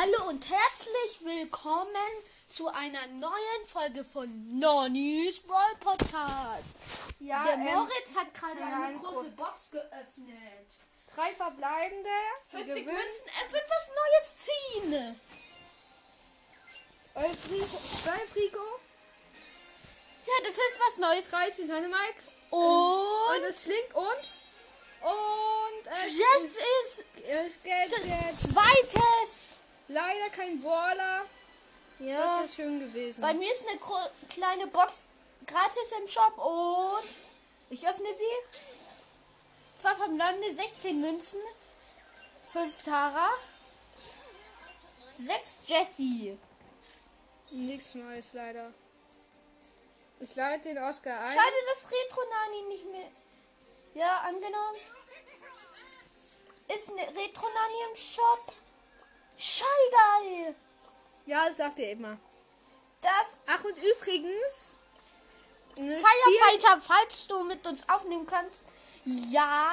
Hallo und herzlich willkommen zu einer neuen Folge von Nonny's Brawl Podcast. Ja, Der ähm, Moritz hat gerade ja, eine ein große Box geöffnet. drei verbleibende. 40 Gewinn. Münzen, er wird was Neues ziehen. Elf Rico, zwölf Rico, Ja, das ist was Neues. 13 Dynamite. Und Und es schlingt und. Und es jetzt ist ist, es Gadget. zweites. Leider kein Brawler. Ja, Das ist schön gewesen. bei mir ist eine kleine Box gratis im Shop und ich öffne sie. Zwei verbleibende 16 Münzen, 5 Tara, 6 Jessie. Nichts Neues leider. Ich lade den Oscar ein. Schade, dass Retro Nani nicht mehr. Ja, angenommen. Ist eine Retro Nani im Shop. Scheigeil. Ja, das sagt ihr immer. Das Ach und übrigens. Firefighter, falls du mit uns aufnehmen kannst. Ja,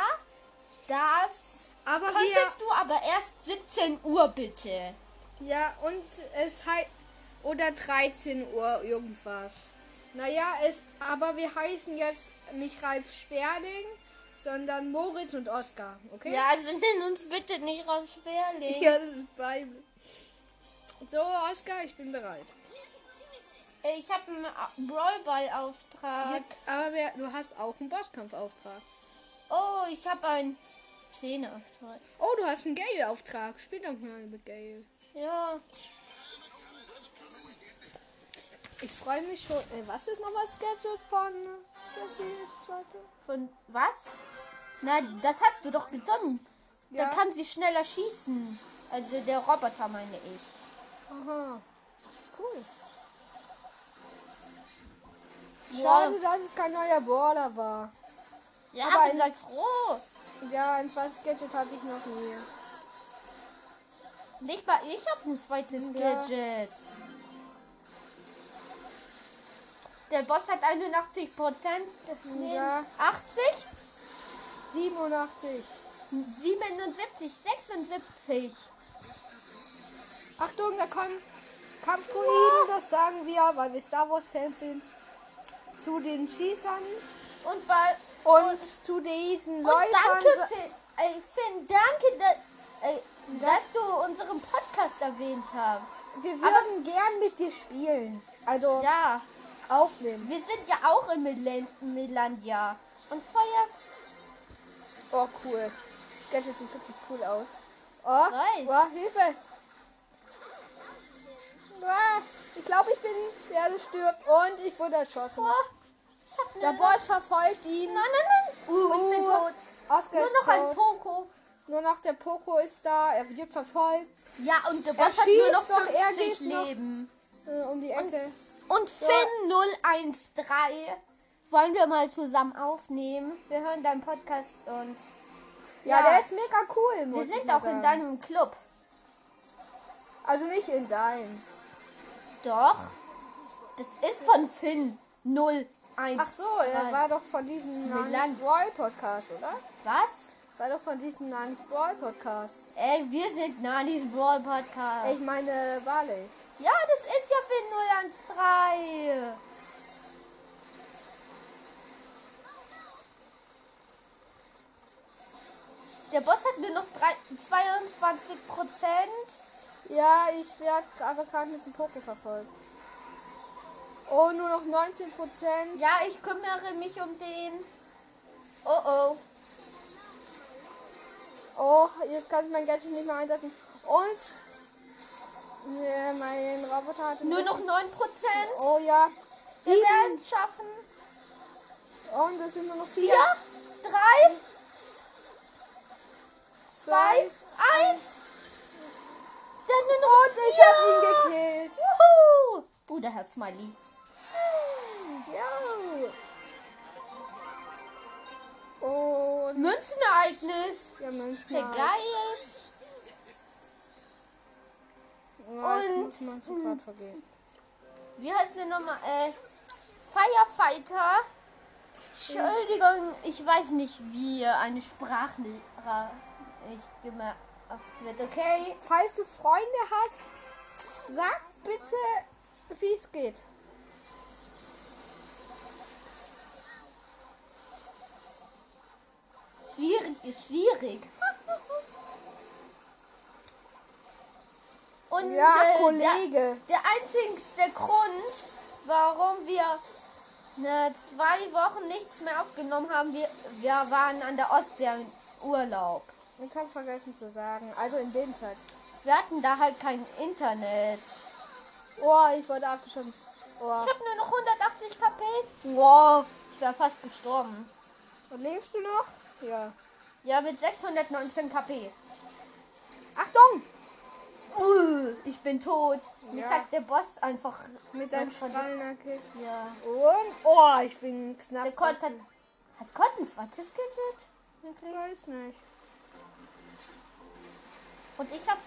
das Aber könntest du aber erst 17 Uhr bitte. Ja, und es heißt. Oder 13 Uhr irgendwas. Naja, es, aber wir heißen jetzt nicht Ralf Sperling, sondern Moritz und Oskar, okay? Ja, also nenn uns bitte nicht Rauf Sperling. Ja, das ist Bible. So, Oskar, ich bin bereit. Ich habe einen Brawlball-Auftrag. Aber wer, du hast auch einen Bosskampfauftrag. Oh, ich habe einen Zehner-Auftrag. Oh, du hast einen Gale-Auftrag. Spiel doch mal mit Gale. Ja. Ich freue mich schon. Äh, was ist nochmal Gadget von Jetzt? Von was? Na, das hast du doch gezogen. Ja. Da kann sie schneller schießen. Also der Roboter meine ich. Aha. Cool. Schade, dass es kein neuer Brawler war. Ja, Aber aber ein- sei froh. Ja, ein zweites Gadget hatte ich noch nie. Nicht mal ich habe ein zweites Ja. Gadget. Der Boss hat 81 Prozent. Ja. 80, 87. 77, 76. Achtung, da kommen Kampfdruiden, das sagen wir, weil wir Star Wars Fans sind. Zu den Schießern Und bei und zu diesen und Läufern. danke Finn, Finn, danke, da, ey, dass du unseren Podcast erwähnt hast. Wir würden gern mit dir spielen. Also Ja, aufnehmen. wir sind ja auch in Milandia. Und Feuer. Oh, cool. Das Gadget sieht wirklich cool aus. Oh, Weiß. oh Hilfe. Ah, Ich glaube, ich bin der, der stirbt. Und ich wurde erschossen. Oh, Der Boss verfolgt ihn. Nein, nein, nein. Uh, ich bin Uh, tot. Oscar Nur noch ein. Poco. Nur noch der Poco ist da. Er wird verfolgt. Ja, und der Er Boss hat nur noch schießt doch, er 50 geht noch. Leben. Äh, um die Ecke. Und Finn013 wollen wir mal zusammen aufnehmen. Wir hören deinen Podcast und Ja, Ja. der ist mega cool. wir sind auch in sagen. deinem Club. Also nicht in deinem. Doch. Das ist von Finn 01. Ach so, er war doch von diesem. Nans Brawl Podcast, oder? Was? War doch von diesem Nans Brawl Podcast. Ey, wir sind Nanis Brawl Podcast. Ich meine, Barley. Ja, das ist ja Finn 013. Der Boss hat nur noch drei, 22 Prozent. Ja, ich werde aber gerade mit dem Poco verfolgt. Oh, nur noch 19 Prozent. Ja, ich kümmere mich um den. Oh oh. Oh, jetzt kann ich mein Gadget nicht mehr einsetzen. Und ja, mein Roboter hat Nur noch 9 Prozent. Oh ja. Wir werden es schaffen. Und es sind nur noch 4, vier. 3, 2, Zwei. 1. Dann nur noch Und ich hab ihn gekillt. Juhu. Bruder Herr Smiley. Ja. Und Münzenereignis. ja, Münzen. Hey, geil. Ja, Und- muss mal so grad vergehen. Wie heißt der nochmal? Äh, Firefighter. Entschuldigung, ich weiß nicht, wie eine Sprachnachricht gema- Ach, wird okay. Falls du Freunde hast, sag bitte, wie es geht. Schwierig ist schwierig. Und Ja, äh, Kollege. Der, der einzigste Grund, warum wir ne, zwei Wochen nichts mehr aufgenommen haben, wir, wir waren an der Ostsee im Urlaub. Ich habe vergessen zu sagen. Also in dem Zeit. Wir hatten da halt kein Internet. Oh, ich wurde abgeschossen. Oh. Ich habe nur noch 180 KP. Wow, ich wäre fast gestorben. Und lebst du noch? Ja. Ja, mit 619 KP. Achtung! Uh, ich bin tot. Mich Ja. hat der Boss einfach Mit deinem schon- Strahlenackig. Ja. Und, oh, ich bin knapp. Der Colt hat, hat ein zweites Gadget? Wirklich? Weiß nicht. Und ich habe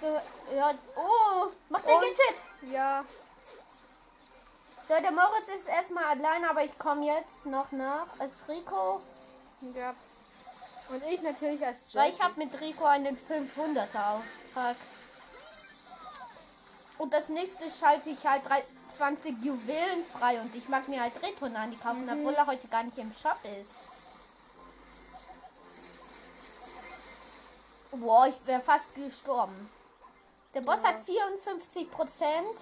gehört, oh, mach den Und- Gadget. Ja. So, der Moritz ist erstmal allein, aber ich komme jetzt noch nach als Rico. Ja. Und ich natürlich als Jesse. Weil ich habe mit Rico einen 500er Auftrag. Und das nächste schalte ich halt 20 Juwelen frei und ich mag mir halt Retonani kaufen, obwohl er heute gar nicht im Shop ist. Boah, ich wäre fast gestorben. Der Boss hat 54 Prozent.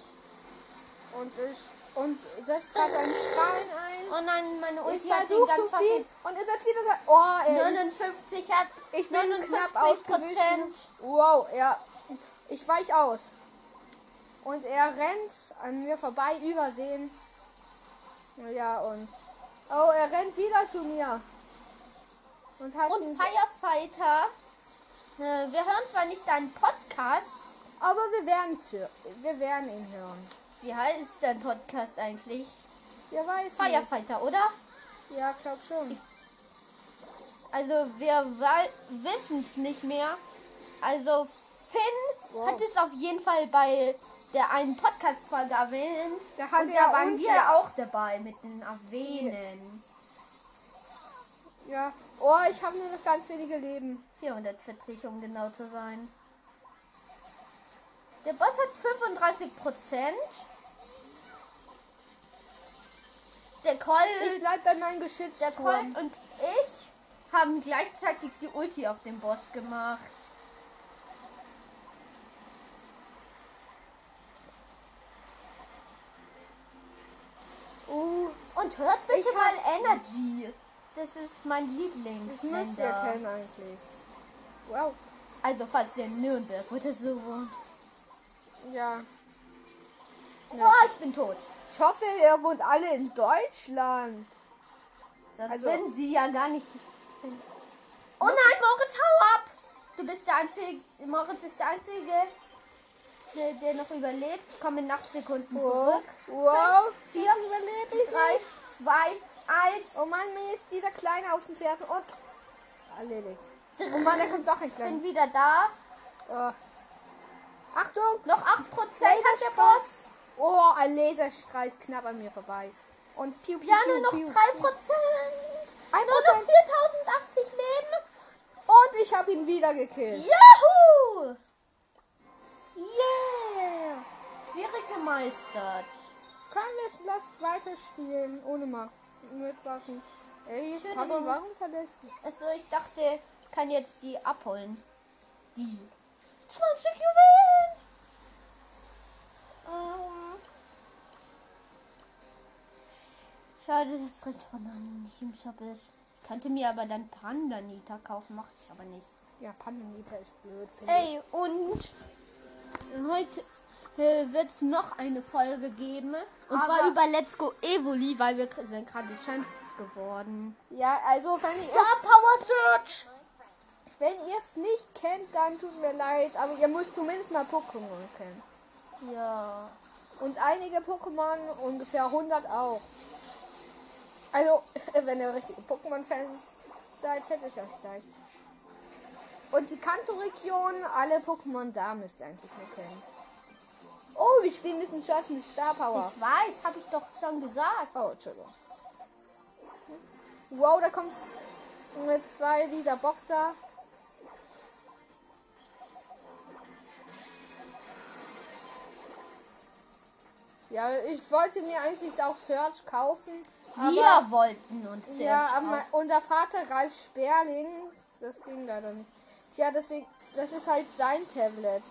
Und ich. Und setzt gerade einen Strahlen ein. Oh nein, meine Ulti hat den versuche ganz verfehlt. Und er setzt wieder sein. Oh, er ist, 59 hat Ich bin 59 knapp ausgewichen. Wow, ja. Ich weich aus. Und er rennt an mir vorbei, übersehen. Ja, und. Oh, er rennt wieder zu mir. Und hat Und Firefighter. Äh, Wir hören zwar nicht deinen Podcast. Aber wir werden wir werden ihn hören. Wie heißt dein Podcast eigentlich? Ja, weiß nicht. Firefighter, oder? Ja, glaub schon. Also wir wissen es nicht mehr. Also Finn Wow. hat es auf jeden Fall bei der einen Podcast-Folge erwähnt. Da hat und da waren wir ja- auch dabei mit den Erwähnen. Ja. Oh, ich habe nur noch ganz wenige Leben. 440, um genau zu sein. Der Boss hat 35 Prozent. Der Ich Colt, bleib bei meinem Geschütz. der Colt und ich haben gleichzeitig die Ulti auf den Boss gemacht. Uh, Und hört bitte Ich mal Energy. Das ist mein das müsst ihr kennen eigentlich. Wow. Also falls ihr in Nürnberg oder so wohnt. Ja. Oh, ich bin tot. Ich hoffe, ihr wohnt alle in Deutschland. Das Also- würden sie ja gar nicht. Oh nein, Moritz, hau ab! Du bist der einzige. Moritz ist der einzige, der, der noch überlebt. Ich komme in 8 Sekunden zurück. Wow. Fünf, vier, überlebe ich 3, nicht. 2, 1. Oh Mann, mir ist dieser Kleine auf dem Pferd und erledigt. Oh Mann, da kommt doch ein Ich Kleiner. bin wieder da. Oh. Achtung. Noch 8% hat der. Boss. Oh, ein Laserstrahl knapp an mir vorbei. Und piu, piu, Ja, piu, nur noch piu. 3%. Ein Nur noch Prozent. 4080 Leben. Und ich habe ihn wieder gekillt. Yahoo! Yeah! Schwierig gemeistert. Komm, jetzt lass weiterspielen. Ohne Macht. Mit Waffen. Ey, Ich Papa, nur- warum verlässt du? Also ich dachte, ich kann jetzt die abholen. Die 20 Juwelen. Ähm. Schade, dass Retornan nicht im Shop ist. Ich könnte mir aber dann Pandanita kaufen, mache ich aber nicht. Ja, Pandanita ist blöd. Ey, und heute wird es noch eine Folge geben. Und zwar Aber- über Let's Go Evoli, weil wir sind gerade Champions geworden. Ja, also wenn ihr Star Power Search! wenn ihr es nicht kennt, dann tut mir leid, aber ihr müsst zumindest mal Pokémon kennen. Ja. Und einige Pokémon, ungefähr 100 auch. Also, wenn ihr richtige Pokémon-Fans seid, hätte ich euch gleich. Und die Kanto-Region, alle Pokémon da müsst ihr eigentlich nur kennen. Oh, wir spielen ein bisschen Schass mit Star Power. Ich weiß, habe ich doch schon gesagt. Oh, Entschuldigung. Wow, da kommt mit zwei dieser Boxer. Ja, ich wollte mir eigentlich auch Search kaufen. Wir wollten uns Search Ja, aber unser Vater Ralf Sperling, das ging leider nicht. Ja, deswegen, das ist halt sein Tablet.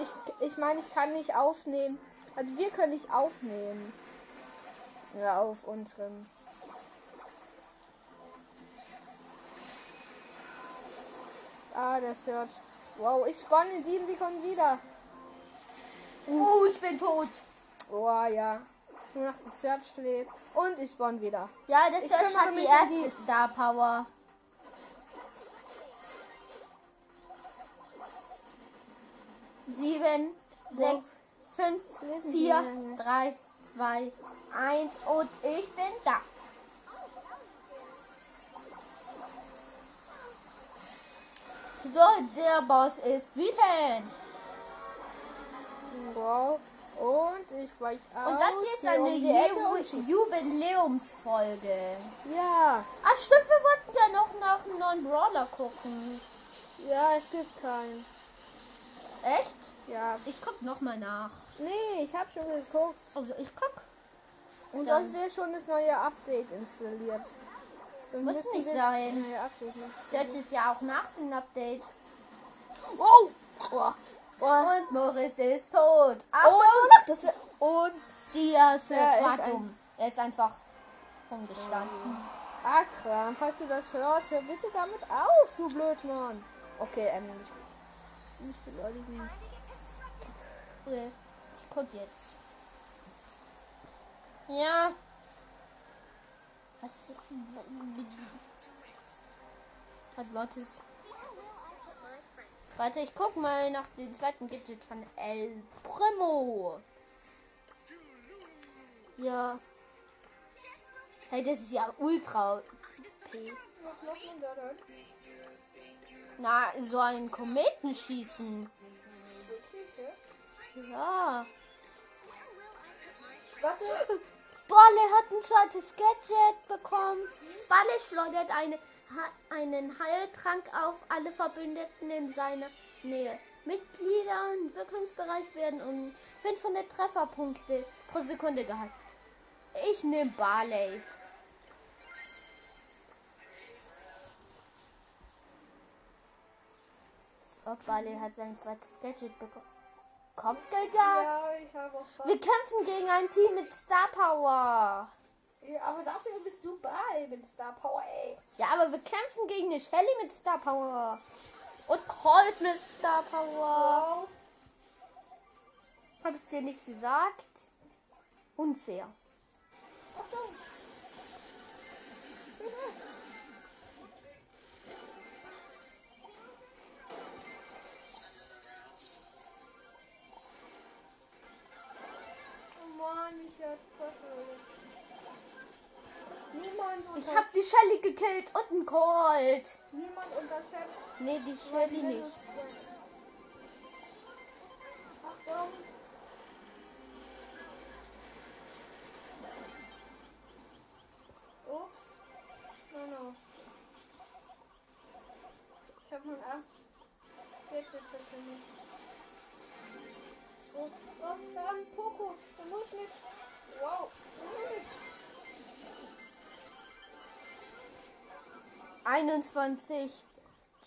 Ich, ich meine, ich kann nicht aufnehmen. Also wir können nicht aufnehmen. Ja, auf unserem. Ah, der Search. Wow, ich spawn in 7 Sekunden wieder. Oh, ich bin tot. Oh ja. Nur noch das Search lebt. Und ich spawn wieder. Ja, der Search hat die um erste die- Star Power. Sieben, sechs, fünf, vier, drei, zwei, eins und ich bin da. So, der Boss ist wütend. Wow. Und ich weiche aus. Und das hier ist eine um. Jubiläumsfolge. Ja. Ah, stimmt, wir wollten ja noch nach einem neuen Brawler gucken. Ja, es gibt keinen. Echt? Ja. Ich guck noch mal nach. Nee, ich habe schon geguckt. Also ich guck. Und Dann- sonst wäre schon das neue Update installiert. Dann Muss nicht sein. das Search ist ja auch nach dem Update. Wow. Oh. Oh. Und Moritz ist tot. Achtung! Und, das, und Der Er war ist ein- dumm. Er ist einfach rumgestanden. Akram, falls du das hörst, hör bitte damit auf, du Blödmann. Okay, ähm, nicht, beleidigen. Okay, Ich guck jetzt. Ja. Was? Hat Mortis. Warte, ich guck mal nach dem zweiten Gadget von El Primo. Ja. Hey, das ist ja ultra OP. Na, so ein Kometenschießen. Ja. Warte. Balle hat ein zweites Gadget bekommen. Balle schleudert eine, ha einen Heiltrank auf alle Verbündeten in seiner Nähe. Mitglieder im Wirkungsbereich werden um 500 Trefferpunkte pro Sekunde gehalten. Ich nehme Barley. So, Barley hat sein zweites Gadget bekommen. Kopfgeldjagd? Ja, ich habe auch Wir kämpfen gegen ein Team mit Star Power. Ja, aber dafür bist du bei mit Star Power, ey. Ja, aber wir kämpfen gegen eine Shelly mit Star Power. Und Colt mit Star Power. Wow. Hab ich's dir nicht gesagt? Unfair. Achtung. Oh Mann, ich hab Niemand Ich hab die Shelly gekillt und einen Colt. Niemand unterschätzt. Nee, die Shelly nicht. Achtung. 21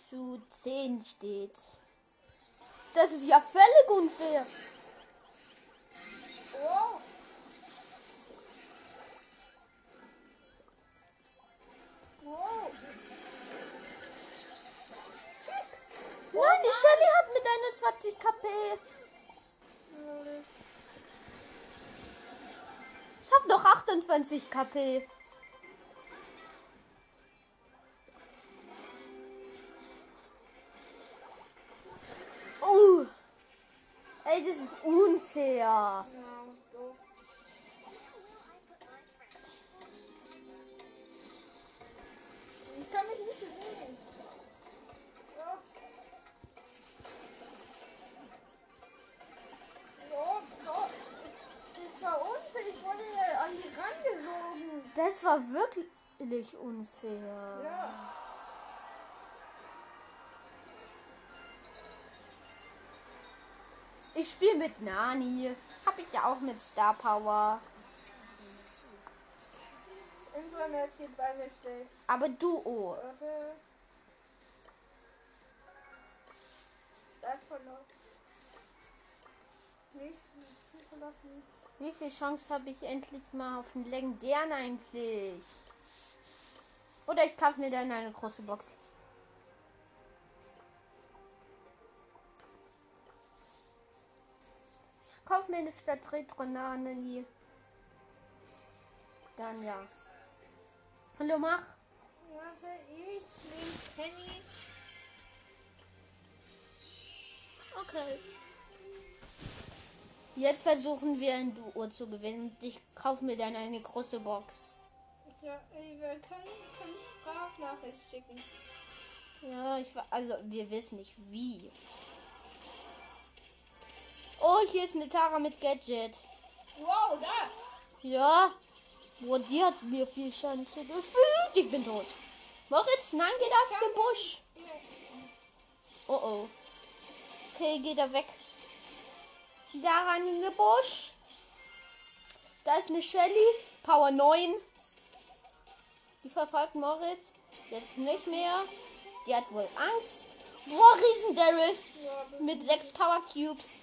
zu 10 steht. Das ist ja völlig unfair. Nein, die Shelly hat mit 21 KP. Ich hab noch 28 KP. Ja. Ich kann mich nicht bewegen. Das war wirklich unfair. Ja. Ich spiele mit Nani. Hab ich ja auch mit Star Power. Internet hier bei mir steht. Aber Duo. Warte. Start von noch. Nicht, nicht verlassen. Wie viel Chance habe ich endlich mal auf einen legendären eigentlich? Oder ich kaufe mir dann eine große Box. Ich kaufe mir eine Stadt Retronani. Dann ja. Hallo, mach. Warte, ich nehme Penny. Okay. Jetzt versuchen wir ein Duo zu gewinnen. Ich kaufe mir dann eine große Box. Ja, wir können, können Sprachnachricht schicken. Ja, ich also wir wissen nicht wie. Oh, hier ist eine Tara mit Gadget. Wow, da! Ja. Boah, die hat mir viel Schaden zugefügt. Ich bin tot. Moritz, nein, geht aus dem Busch. Oh oh. Okay, geht er weg. Daran in den Busch. Da ist eine Shelly. Power 9. Die verfolgt Moritz. Jetzt nicht mehr. Die hat wohl Angst. Boah, Riesen Daryl. Mit sechs Power Cubes.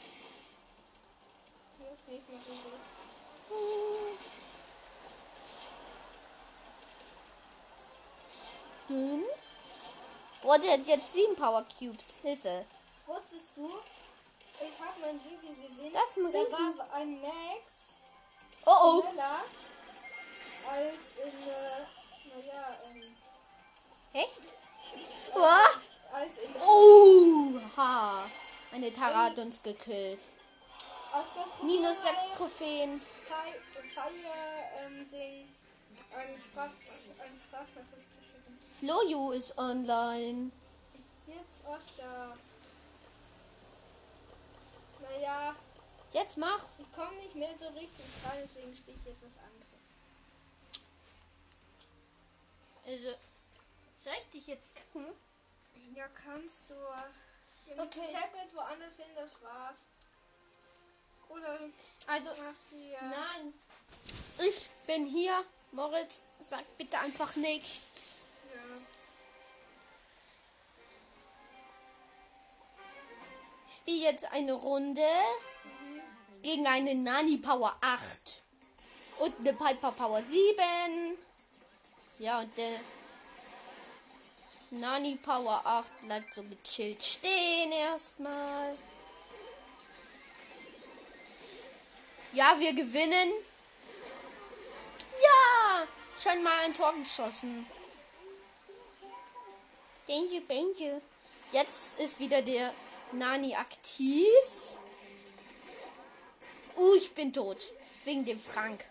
Nicht mehr so gut. Hm? Boah, der hat jetzt sieben Power Cubes. Hilfe. Wusstest du, ich habe mein Video gesehen. Das ist ein da Riesen. war ein Max Oh oh. schneller als in, äh, naja, in, Echt? Boah. als in Oh. Ha. Eine Tara hat uns gekillt. Minus sechs Trophäen. Feier, ähm, Ding, eine Sprach, Sprachnachricht zu schicken. Floju ist online. Jetzt Oscar. Naja, Jetzt mach. ich komme nicht mehr so richtig rein, deswegen spiele ich jetzt was anderes. Also, soll ich dich jetzt kacken? Ja, kannst du. Ja, mit Okay. Tablet woanders hin, das war's. Oder Also, mach die. Äh, nein. Ich bin hier. Moritz, sag bitte einfach nichts. Ja. Ich spiele jetzt eine Runde gegen eine Nani Power 8 und eine Piper Power 7. Ja, und der Nani Power 8 bleibt so gechillt stehen erstmal. Ja, wir gewinnen. Ja, schon mal ein Tor geschossen. Danger, Danger. Jetzt ist wieder der Nani aktiv. Uh, ich bin tot. Wegen dem Frank.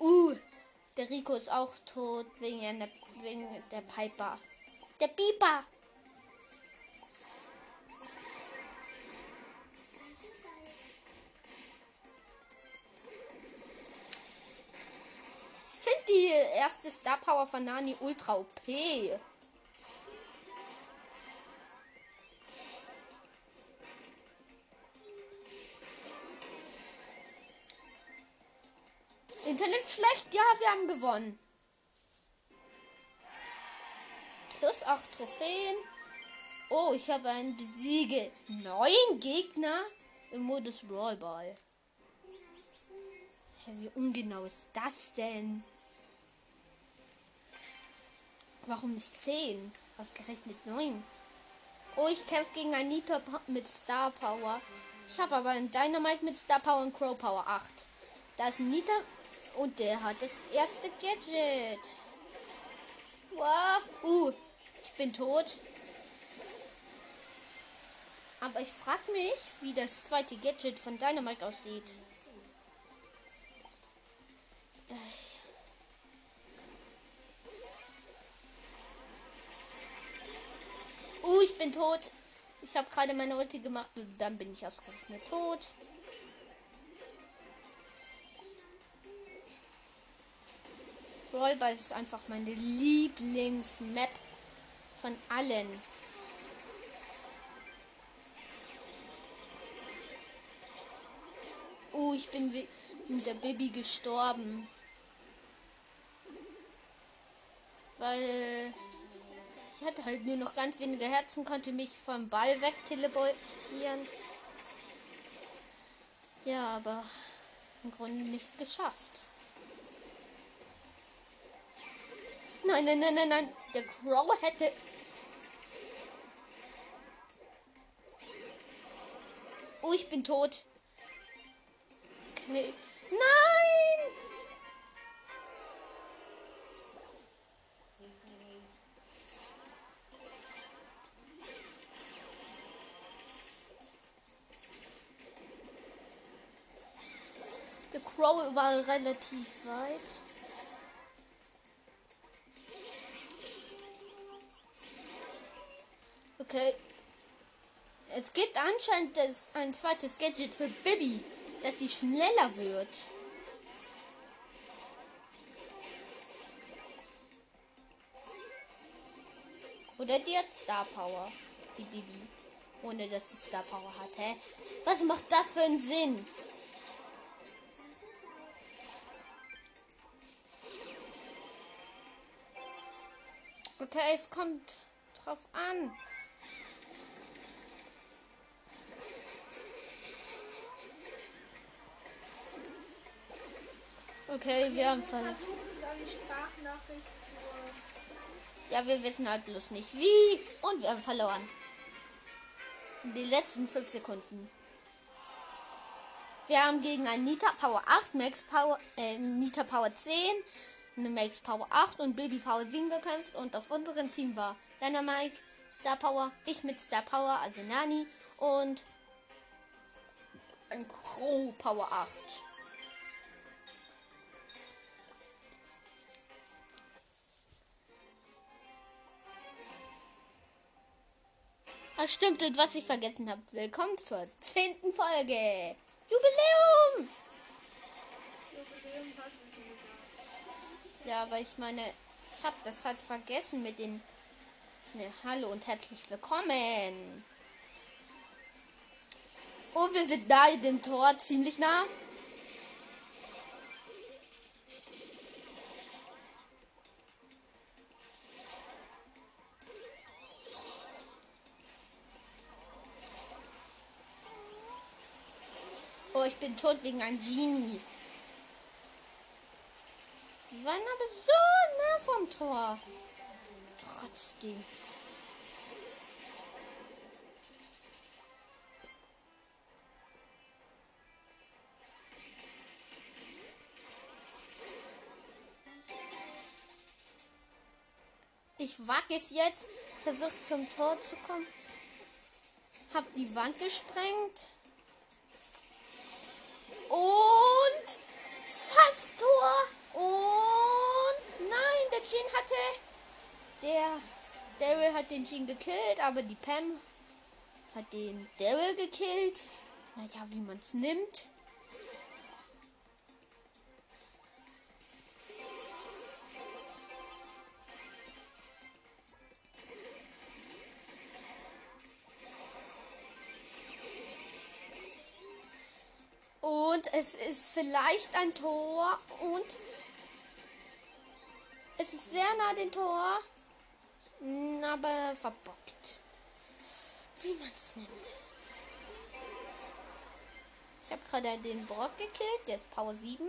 Uh, der Rico ist auch tot. Wegen der, wegen der Piper. Der Piper. Erste Star Power von Nani ultra OP. Internet schlecht? Ja, wir haben gewonnen. Plus 8 Trophäen. Oh, ich habe einen Besiege. Neun Gegner im Modus Brawlball. Hä, wie ungenau ist das denn? Warum nicht 10? Ausgerechnet 9. Oh, ich kämpfe gegen einen Nita mit Star Power. Ich habe aber einen Dynamite mit Star Power und Crow Power 8. Da ist ein Nita und der hat das erste Gadget. Wow. Uh, ich bin tot. Aber ich frage mich, wie das zweite Gadget von Dynamite aussieht. Uh, ich bin tot. Ich habe gerade meine Ulti gemacht und dann bin ich ausgerechnet tot. Rollball ist einfach meine Lieblingsmap von allen. Oh, ich bin mit der Baby gestorben. Weil ich hatte halt nur noch ganz wenige Herzen, konnte mich vom Ball weg teleportieren. Ja, aber im Grunde nicht geschafft. Nein, nein, nein, nein, nein. Der Crow hätte. Oh, ich bin tot. Okay. Nein! Crow war relativ weit. Okay. Es gibt anscheinend das, ein zweites Gadget für Bibi, dass die schneller wird. Oder die hat Star Power, die Bibi. Ohne dass sie Star Power hat, hä? Was macht das für einen Sinn? Okay, es kommt drauf an. Okay, wir haben ver Deine Sprachnachricht zur Ja, wir wissen halt bloß nicht wie. Und wir haben verloren. Die letzten 5 Sekunden. Wir haben gegen ein Nita Power 8, Max Power, äh, Nita Power 10, eine Max Power 8 und Baby Power 7 gekämpft. Und auf unserem Team war Dynamite, Star Power, ich mit Star Power, also Nani und ein Crow Power 8. Ah, stimmt, und was ich vergessen habe. Willkommen zur zehnten Folge. Jubiläum! Jubiläum Ja, aber ich meine, ich habe das halt vergessen mit den. Ne, hallo und herzlich willkommen. Oh, wir sind da dem Tor ziemlich nah. Oh, ich bin tot wegen einem Genie. Die waren aber so nah vom Tor. Trotzdem. Ich wage es jetzt, versucht zum Tor zu kommen. Hab die Wand gesprengt. Jean hatte. Der Daryl hat den Jean gekillt, aber die Pam hat den Daryl gekillt. Naja, wie man es nimmt. Und es ist vielleicht ein Tor und es ist sehr nah dem Tor, mm, aber verbockt. Wie man es nimmt. Ich habe gerade den Brock gekillt, ist Power 7.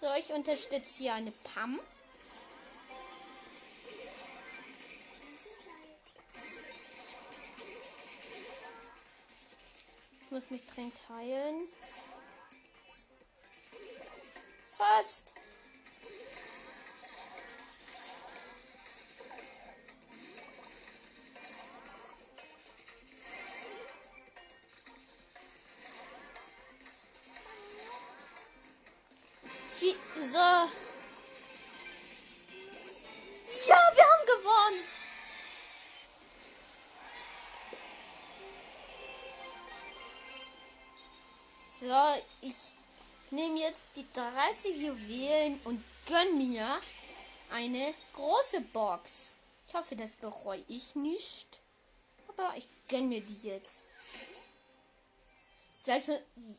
So, ich unterstütze hier eine Pam. Muss mich dringend heilen. Fast. Nehme jetzt die 30 Juwelen und gönn mir eine große Box. Ich hoffe, das bereue ich nicht. Aber ich gönne mir die jetzt.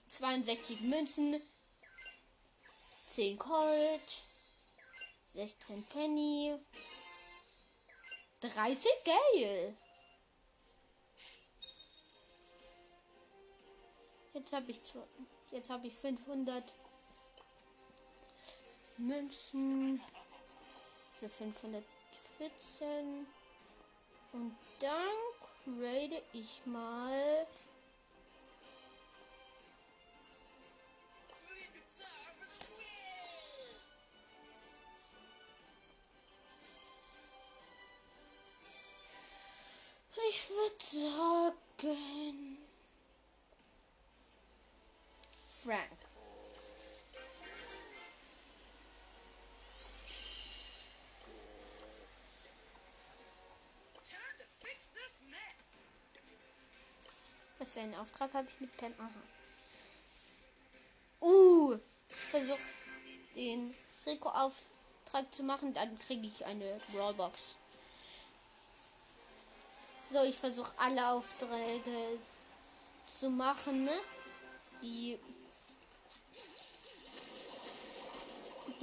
62 Münzen, 10 Colt, 16 Penny, 30 Gale. Jetzt habe ich zwei, jetzt habe ich 500 Münzen, also 514 und dann grade ich mal Ich würde sagen. Frank. Was für einen Auftrag habe ich mit Pam? Aha. Uh, ich versuche den Rico-Auftrag zu machen, dann kriege ich eine Rollbox. So, ich versuche alle Aufträge zu machen, ne? die,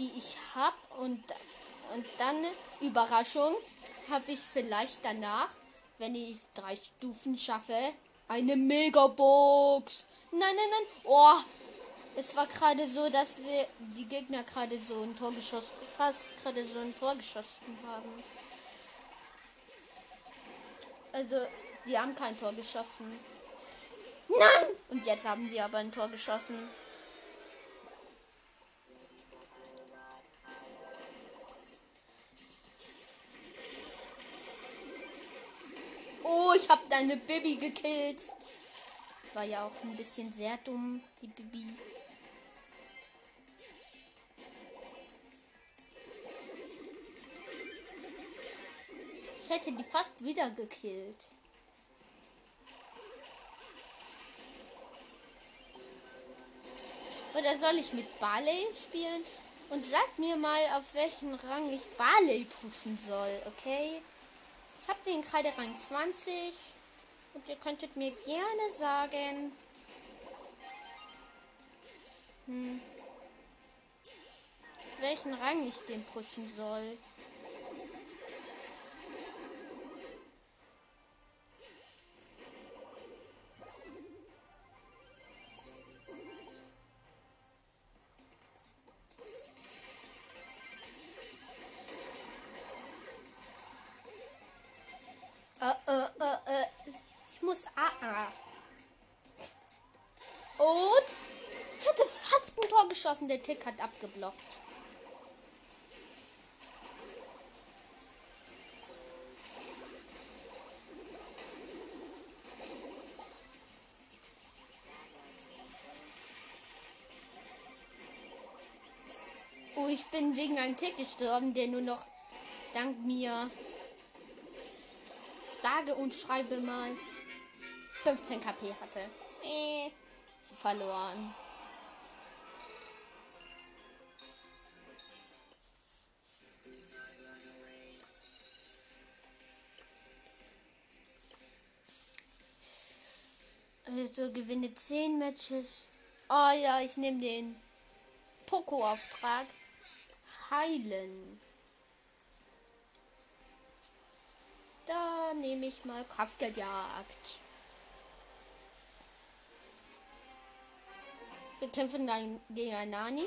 die ich habe. Und, und dann, Überraschung, habe ich vielleicht danach, wenn ich drei Stufen schaffe, eine Megabox. Nein, nein, nein. Oh, es war gerade so, dass wir die Gegner gerade so ein Tor geschossen, fast gerade so ein Tor geschossen haben. Also, die haben kein Tor geschossen. Nein! Und jetzt haben sie aber ein Tor geschossen. Oh, ich habe deine Bibi gekillt. War ja auch ein bisschen sehr dumm, die Bibi. Ich hätte die fast wieder gekillt. Oder soll ich mit Barley spielen? Und sagt mir mal, auf welchen Rang ich Barley pushen soll, okay? Habe den gerade Rang 20. Und ihr könntet mir gerne sagen, hm, welchen Rang ich den pushen soll. Und ich hatte fast ein Tor geschossen. Der Tick hat abgeblockt. Oh, ich bin wegen einem Tick gestorben, der nur noch dank mir sage und schreibe mal 15 KP hatte. Äh, verloren. Also gewinne 10 Matches. Oh ja, ich nehme den Poco-Auftrag. Heilen. Da nehme ich mal Kraftgeldjagd. Wir kämpfen dann gegen ein Nani.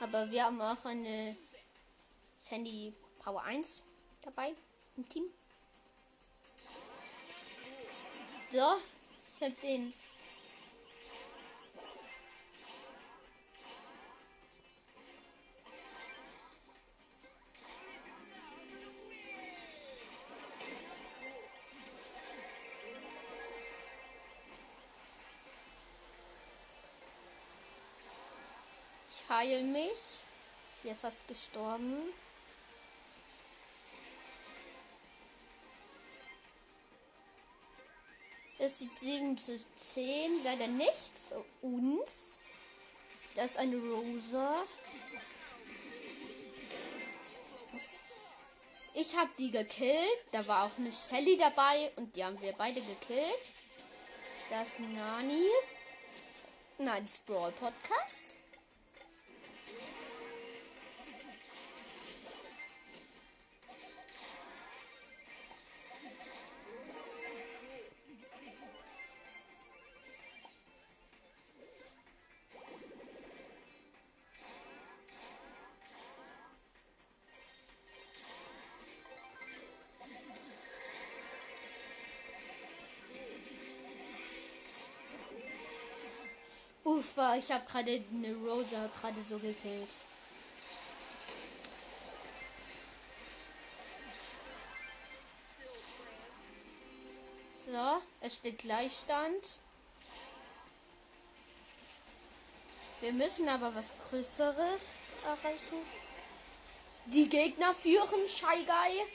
Aber wir haben auch eine Sandy Power 1 dabei im Team. So, ich habe den heil mich. Ich wäre fast gestorben. Es sieht 7 zu 10, leider nicht für uns. Das ist eine Rosa. Ich habe die gekillt. Da war auch eine Shelly dabei und die haben wir beide gekillt. Das ist Nani. Das Brawl Podcast. Uff, ich habe gerade eine Rosa gerade so gekillt. So, es steht Gleichstand. Wir müssen aber was Größeres erreichen. Die Gegner führen, Guy.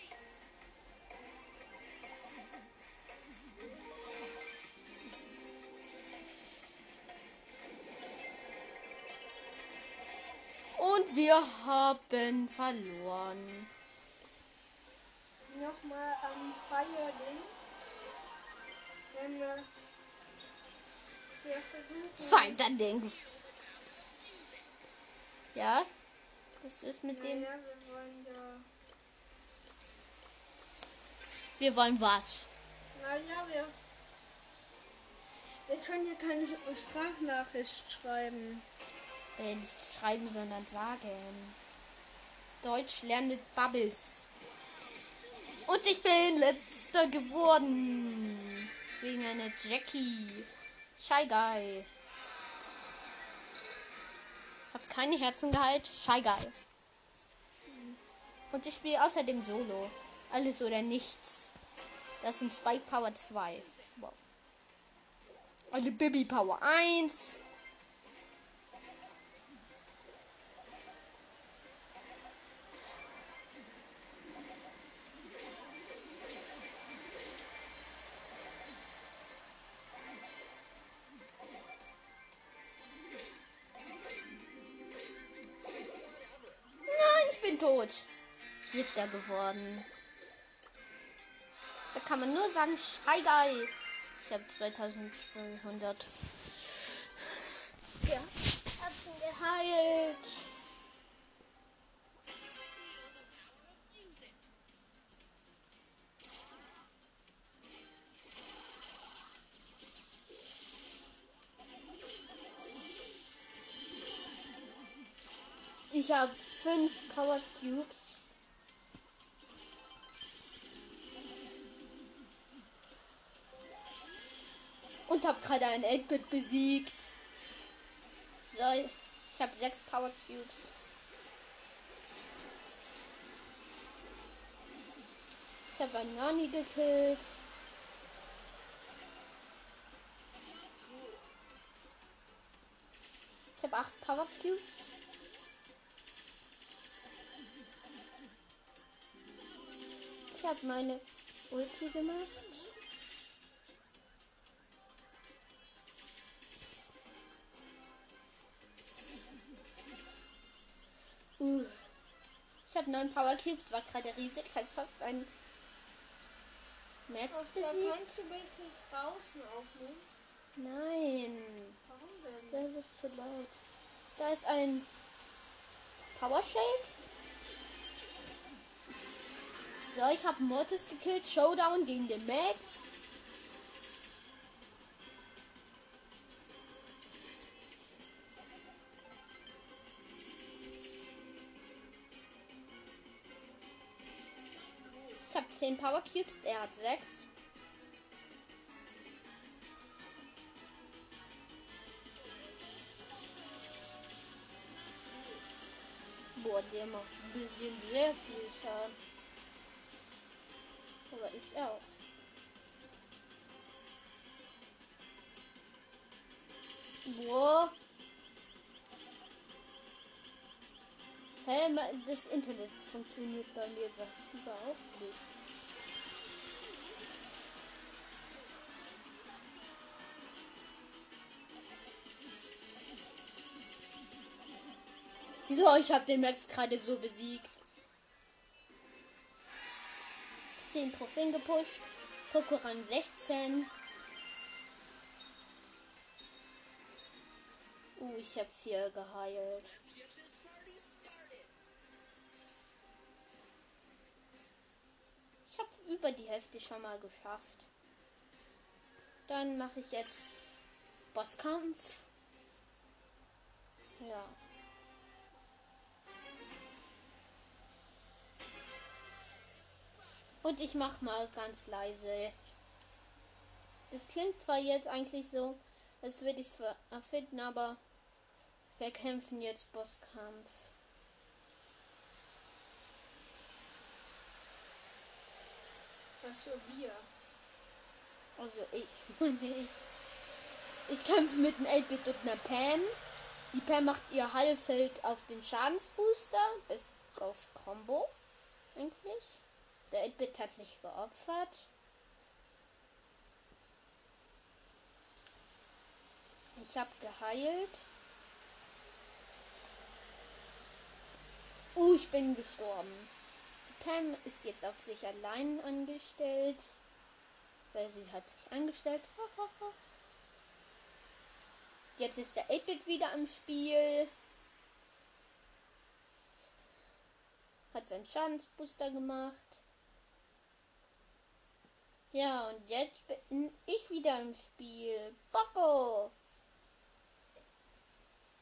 Wir haben verloren. Nochmal am Feierding. Wenn wir, wir versuchen. Feierding. Ja? Das ist mit dem. Naja, wir wollen ja. Wir wollen was? Naja, wir. Wir können ja keine Sprachnachricht schreiben. Äh, nicht schreiben, sondern sagen. Deutsch lernt Bubbles. Und ich bin letzter geworden. Wegen einer Jackie. Shy Guy. Hab keine Herzen geheilt. Shy Guy. Und ich spiele außerdem Solo. Alles oder nichts. Das sind Spike Power 2. Wow. Also Bibi Power 1. tot. Siebter geworden. Da kann man nur sagen, Scheigeil. Ich habe 2200. Ja, Herzen geheilt. Ich habe fünf Power Cubes. Und habe gerade ein 8-Bit besiegt. So, ich habe sechs Power Cubes. Ich habe einen Nani gekillt. Ich habe acht Power Cubes. Ich habe meine Ulti gemacht. Uh. Ich habe neun Power Cubes, war gerade riesig, halt fast ein Max besiegt. kannst du bitte draußen aufnehmen? Nein, Warum denn? das ist zu laut. Da ist ein Power Shake. So, ich habe Mortis gekillt. Showdown gegen den Max. Ich habe 10 Power Cubes, er hat 6. Boah, der macht ein bisschen sehr viel Schaden. Aber ich auch. Boah. Hä, ma- das Internet funktioniert bei mir was überhaupt nicht. Wieso? Ich habe den Max gerade so besiegt. 10 Trophäen gepusht. Poco Rang 16. Uh, ich habe viel geheilt. Ich habe über die Hälfte schon mal geschafft. Dann mache ich jetzt Bosskampf. Ja. Und ich mach mal ganz leise. Das klingt zwar jetzt eigentlich so, als würde ich es erfinden, aber wir kämpfen jetzt Bosskampf. Was für wir? Also ich, meine ich. Ich kämpfe mit einem 8-Bit und einer Pam. Die Pam macht ihr Heilfeld auf den Schadensbooster. Bis auf Combo. Eigentlich. Der 8-Bit hat sich geopfert. Ich habe geheilt. Uh, ich bin gestorben. Die Pam ist jetzt auf sich allein angestellt. Weil sie hat sich angestellt. Jetzt ist der 8-Bit wieder im Spiel. Hat seinen Schadensbooster gemacht. Ja, und jetzt bin ich wieder im Spiel. Bocco!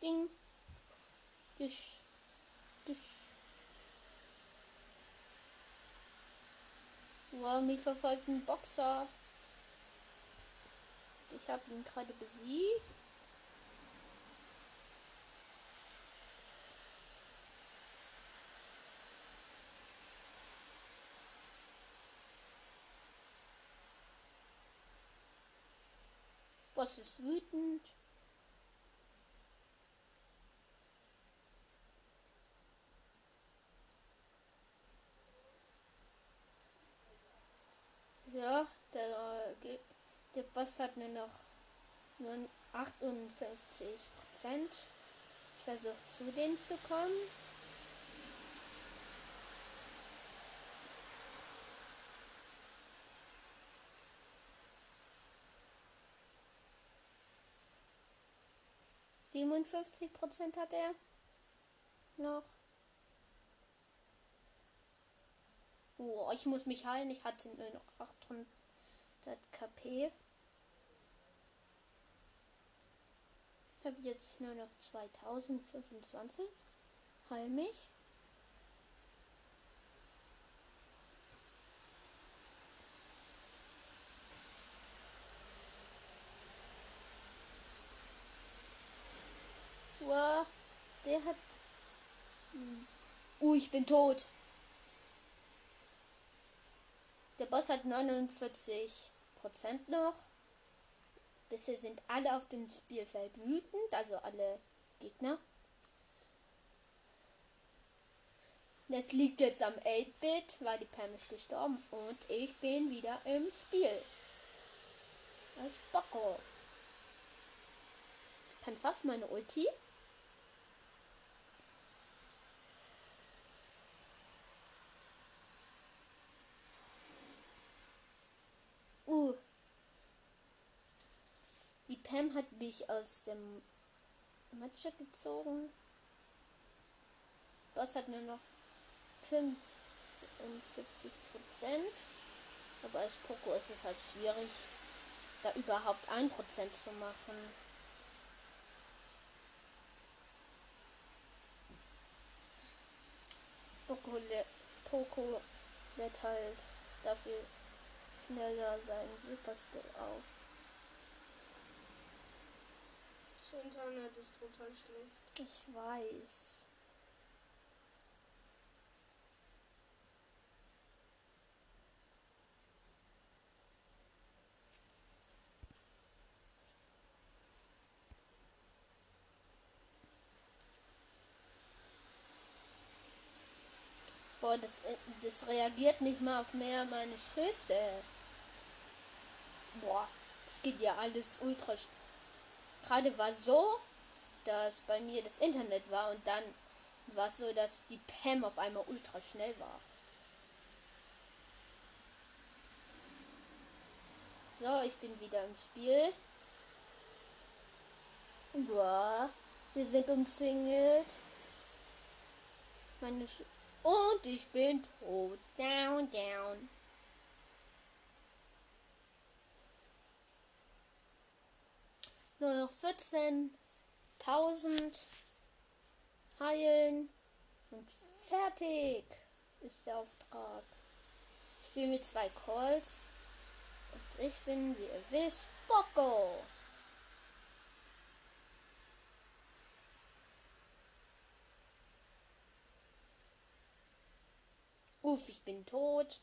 Ding. Disch. Disch. Wow, mich verfolgt ein Boxer. Ich habe ihn gerade besiegt. Boss ist wütend. Ja, der, der Boss hat nur noch nur 58 Prozent. Ich versuche zu dem zu kommen. Siebenundfünfzig Prozent hat er noch. Oh, ich muss mich heilen. Ich hatte nur noch 800 KP. Ich habe jetzt nur noch 2025. Heil mich. Wow, der hat. Uh, ich bin tot. Der Boss hat 49 Prozent noch. Bisher sind alle auf dem Spielfeld wütend, also alle Gegner. Das liegt jetzt am 8-Bit, weil die Pam ist gestorben und ich bin wieder im Spiel. Als Bocco. Kann fast meine Ulti. Uh. Die Pam hat mich aus dem Matcha gezogen. Boss hat nur noch 45 Prozent. Aber als Poco ist es halt schwierig, da überhaupt ein Prozent zu machen. Poco, Poco lädt halt dafür schneller seinen Super Skill auf. Das Internet ist total schlecht. Ich weiß. Boah, das, äh, das reagiert nicht mal auf mehr meine Schüsse. Boah, das geht ja alles ultra. Gerade war so, dass bei mir das Internet war und dann war es so, dass die Pam auf einmal ultra schnell war. So, ich bin wieder im Spiel. Boah, wir sind umzingelt. Meine Sch Und ich bin tot. Down, down. Nur noch 14.000 heilen und fertig ist der Auftrag. Ich spiele mit zwei Calls und ich bin, wie ihr wisst, Bocco. Uff, ich bin tot.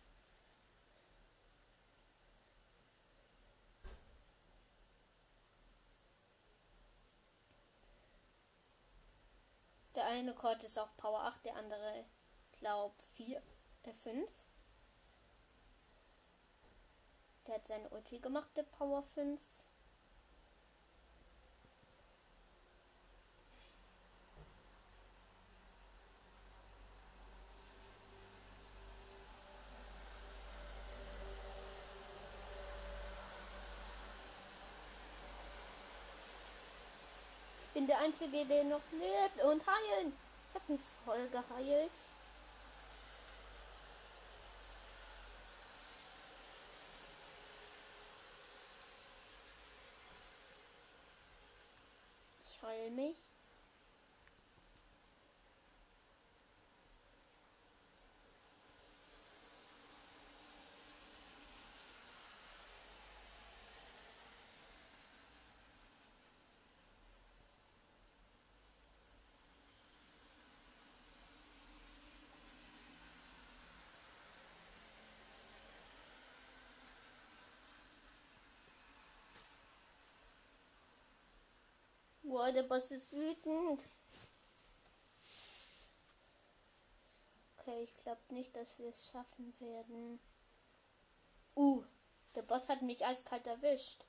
Der eine Chord ist auch Power 8, der andere glaub 4, äh 5. Der hat seine Ulti gemacht, der Power 5. Ich bin der Einzige, der noch lebt und heilen. Ich habe mich voll geheilt. Ich heile mich. Boah, der Boss ist wütend. Okay, ich glaube nicht, dass wir es schaffen werden. Uh, der Boss hat mich eiskalt erwischt.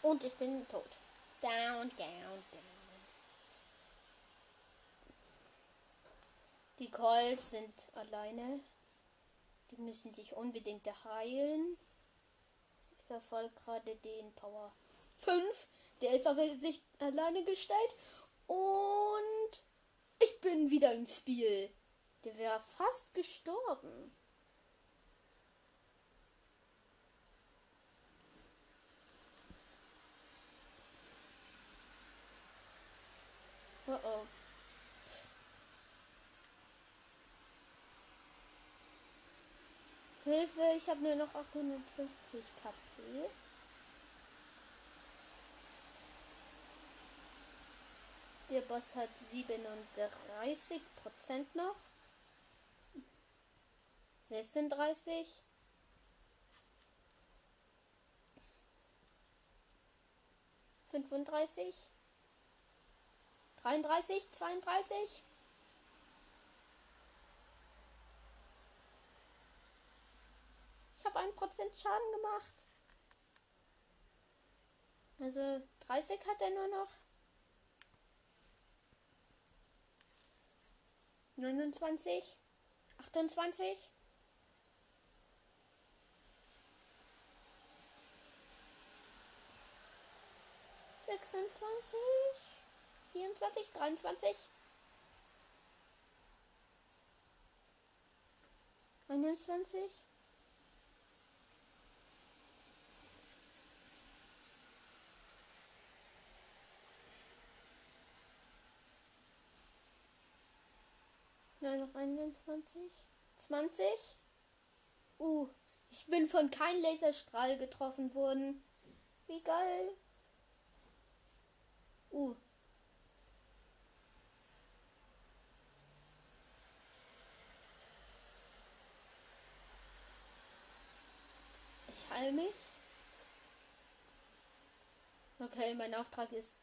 Und ich bin tot. Down, down, down. Die Calls sind alleine. Die müssen sich unbedingt heilen. Ich verfolge gerade den Power 5. Der ist auf sich alleine gestellt. Und ich bin wieder im Spiel. Der wäre fast gestorben. Oh oh. Hilfe, ich habe nur noch 850 KP. Der Boss hat 37 Prozent noch. 36. Fünfunddreißig. 33, 32. Ich habe ein Prozent Schaden gemacht. Also 30 hat er nur noch. 29, 28. Sechsundzwanzig. 24, 23. 21. Nein, noch 21. 20. Uh, ich bin von keinem Laserstrahl getroffen worden. Wie geil. Uh, Ich heile mich. Okay, mein Auftrag ist.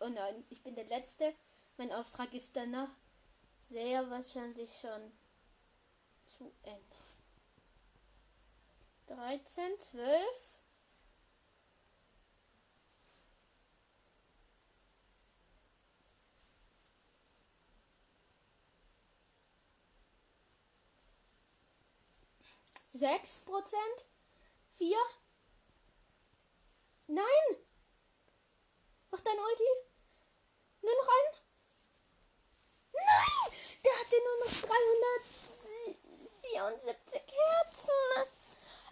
Oh nein, ich bin der Letzte. Mein Auftrag ist danach sehr wahrscheinlich schon zu Ende. 13, 12. Sechs Prozent? Vier? Nein! Mach dein Ulti! Nur noch einen? Nein! Der hatte nur noch 374 Herzen!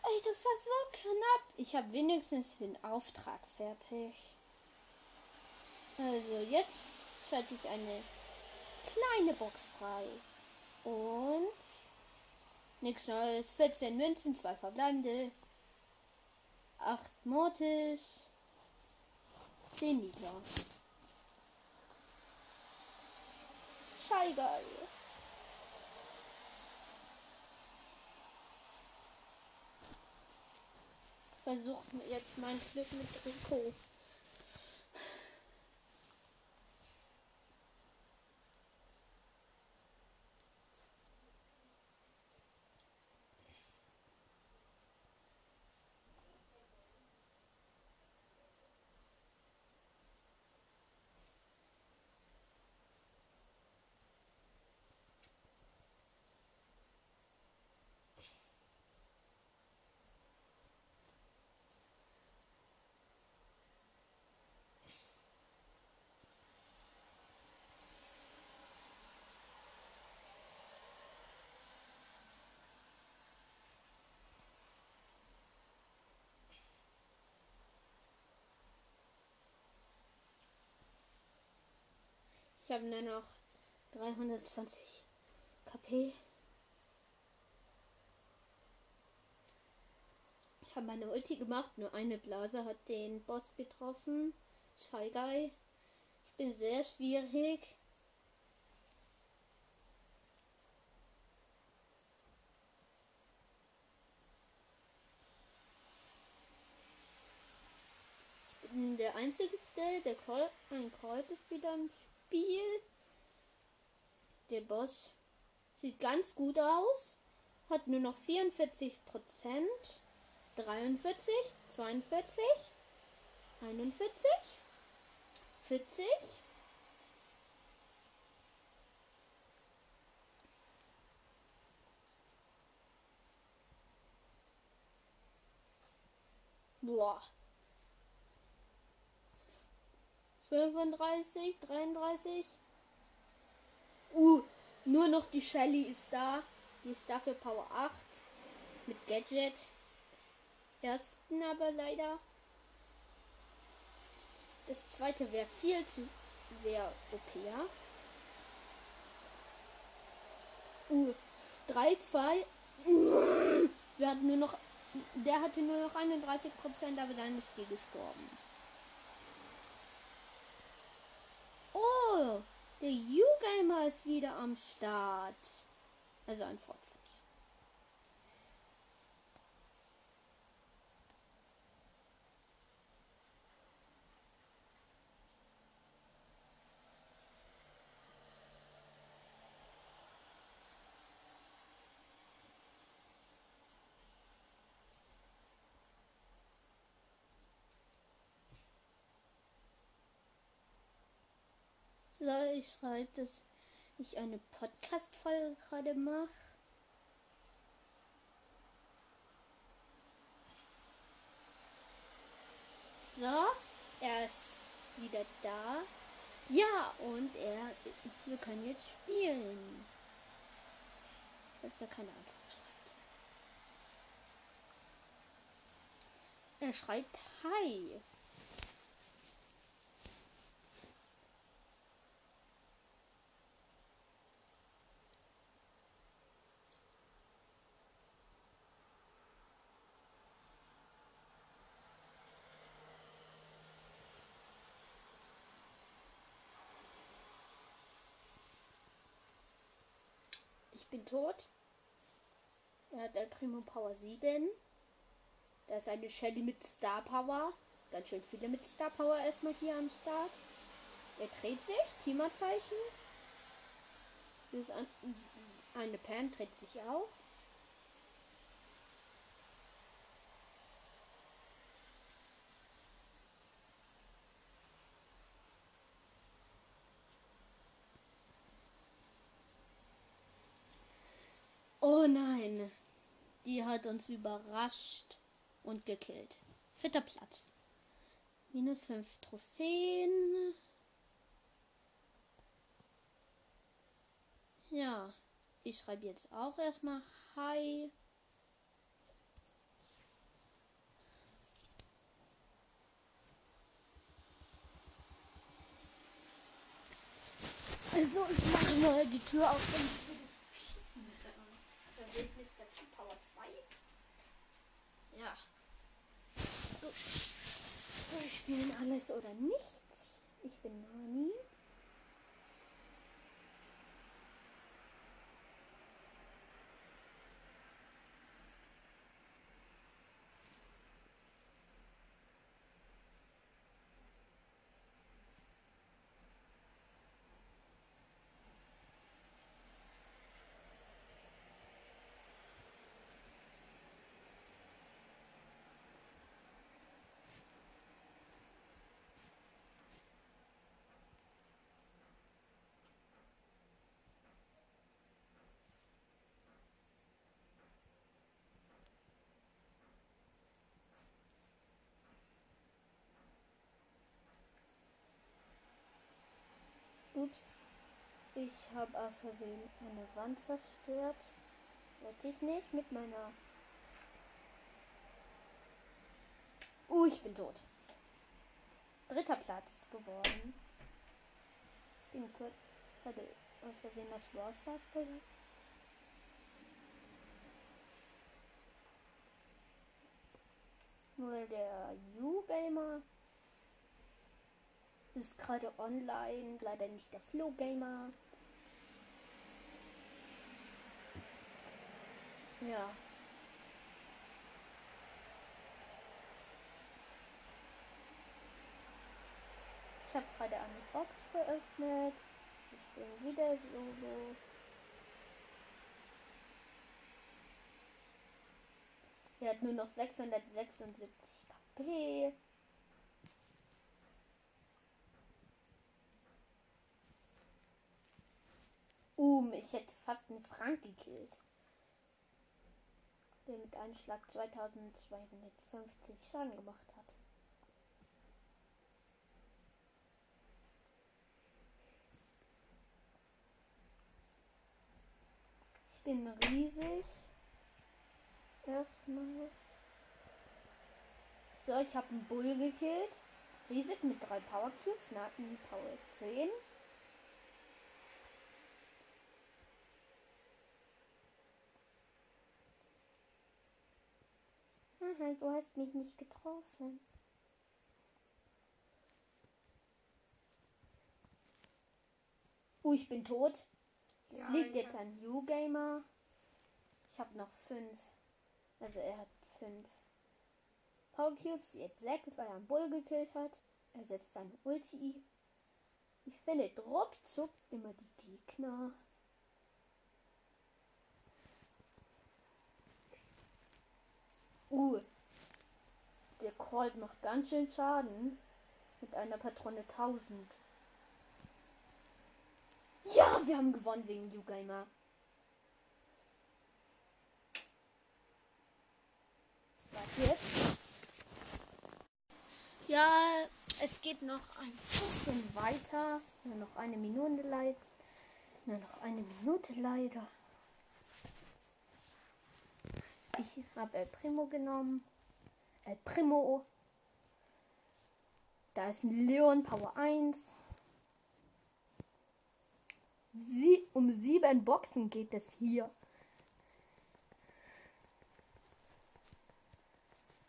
Ey, das war so knapp. Ich habe wenigstens den Auftrag fertig. Also, jetzt schalte ich eine kleine Box frei. Und nichts Neues. 14 Münzen, 2 verbleibende. 8 Mortis. 10 Liter. Scheigeil. Versuche jetzt mein Glück mit Trikot. Ich habe nur noch 320 KP. Ich habe meine Ulti gemacht, nur eine Blase hat den Boss getroffen. Shy Guy. Ich bin sehr schwierig. Ich bin der Einzige, der Call, ein Kreuz ist wieder im Spiel. Der Boss sieht ganz gut aus. Hat nur noch 44 Prozent. 43, 42, 41, 40. Boah. 35, 33. Uh, nur noch die Shelly ist da. Die ist dafür Power 8. Mit Gadget. Ersten aber leider. Das zweite wäre viel zu sehr OP. Uh, 3, 2. Wir hatten nur noch. Der hatte nur noch 31 Prozent, aber dann ist die gestorben. Oh, der U-Gamer ist wieder am Start. Also ein Freund von dir. So, ich schreibe, dass ich eine Podcast-Folge gerade mache. So, er ist wieder da. Ja, und er, wir können jetzt spielen. Selbst er keine Antwort schreibt. Er schreibt Hi. Bin tot. Er hat El Primo Power 7. Da ist eine Shelly mit Star Power. Ganz schön viele mit Star Power erstmal hier am Start. Er dreht sich. Teamerzeichen. Das ist ein, eine Pan dreht sich auch. Oh nein. Die hat uns überrascht und gekillt. Vierter Platz. Minus fünf Trophäen. Ja, ich schreibe jetzt auch erstmal Hi. Also, ich mache mal die Tür auf. Da wird Mr. P Power 2. Ja. Gut. Wir spielen alles oder nichts. Ich bin Nani. Ich habe aus Versehen eine Wand zerstört. Wollte ich nicht mit meiner. Uh, ich bin tot. Dritter Platz geworden. Bin kurz. Hatte aus Versehen das Brawl Stars gesagt. Nur der U-Gamer ist gerade online, leider nicht der Flow Ja. Ich habe gerade eine Box geöffnet. Ich bin wieder solo. Er hat nur noch 676 KP. Um, ich hätte fast einen Frank gekillt. Der mit einem Schlag 2250 Schaden gemacht hat. Ich bin riesig. Erstmal. So, ich habe einen Bull gekillt. Riesig mit drei Power Cubes, Nacken Power 10. Aha, du hast mich nicht getroffen. Uh, ich bin tot. Es Ja, liegt jetzt an You Gamer. Ich habe noch fünf. Also er hat fünf Power Cubes, jetzt sechs, weil er einen Bull gekillt hat. Er setzt seine Ulti. Ich finde ruckzuck immer die Gegner. Uh. Der Colt macht ganz schön Schaden. Mit einer Patrone 1000. Ja, wir haben gewonnen wegen You Gamer. Was jetzt? Ja, es geht noch ein bisschen weiter. Nur noch eine Minute leid. Nur noch eine Minute leider. Ich habe El Primo genommen. El Primo. Da ist ein Leon Power 1. Sie, um sieben Boxen geht es hier.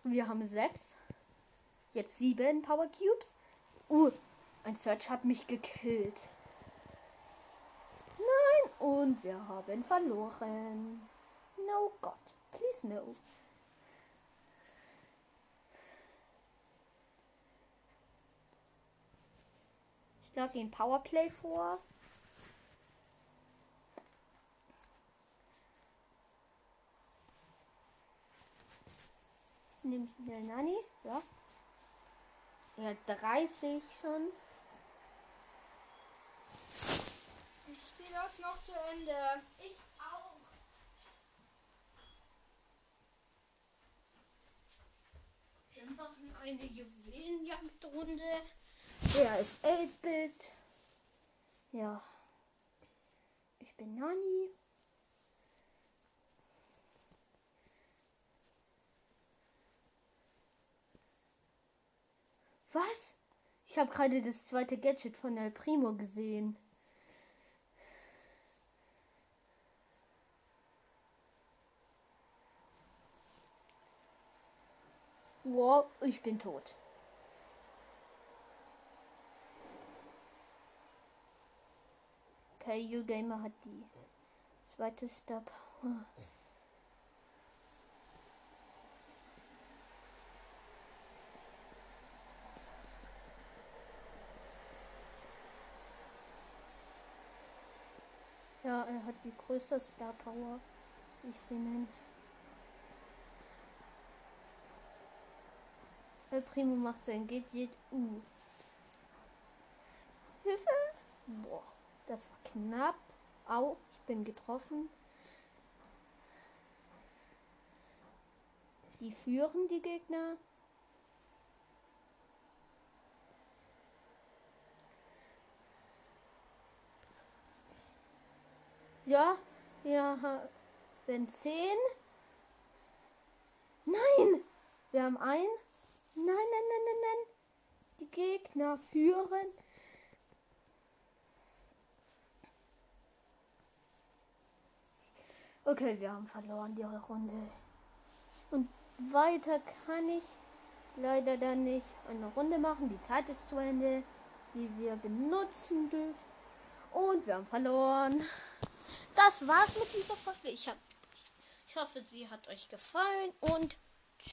Wir haben sechs. Jetzt sieben Power Cubes. Uh, ein Search hat mich gekillt. Nein, und wir haben verloren. No God, please no. Ich glaube, den Powerplay vor. nehme ich wieder Nani. So. Ja, 30 schon. Ich spiele das noch zu Ende. Ich auch. Wir machen eine Juwelenjagdrunde. Er ist 8-Bit. Ja. Ich bin Nani. Was? Ich habe gerade das zweite Gadget von El Primo gesehen. Wow, ich bin tot. Okay, U-Gamer hat die zweite Star. Ja, er hat die größte Star Power, ich sie nenne. El Primo macht sein Gadget U. Hilfe! Boah, das war knapp. Au, ich bin getroffen. Die führen die Gegner. Ja, ja, wenn 10. Nein! Wir haben ein. Nein, nein, nein, nein, nein. Die Gegner führen. Okay, wir haben verloren die Runde. Und weiter kann ich leider dann nicht eine Runde machen. Die Zeit ist zu Ende, die wir benutzen dürfen. Und wir haben verloren das war's mit dieser Folge. Ich, hab, ich hoffe, sie hat euch gefallen und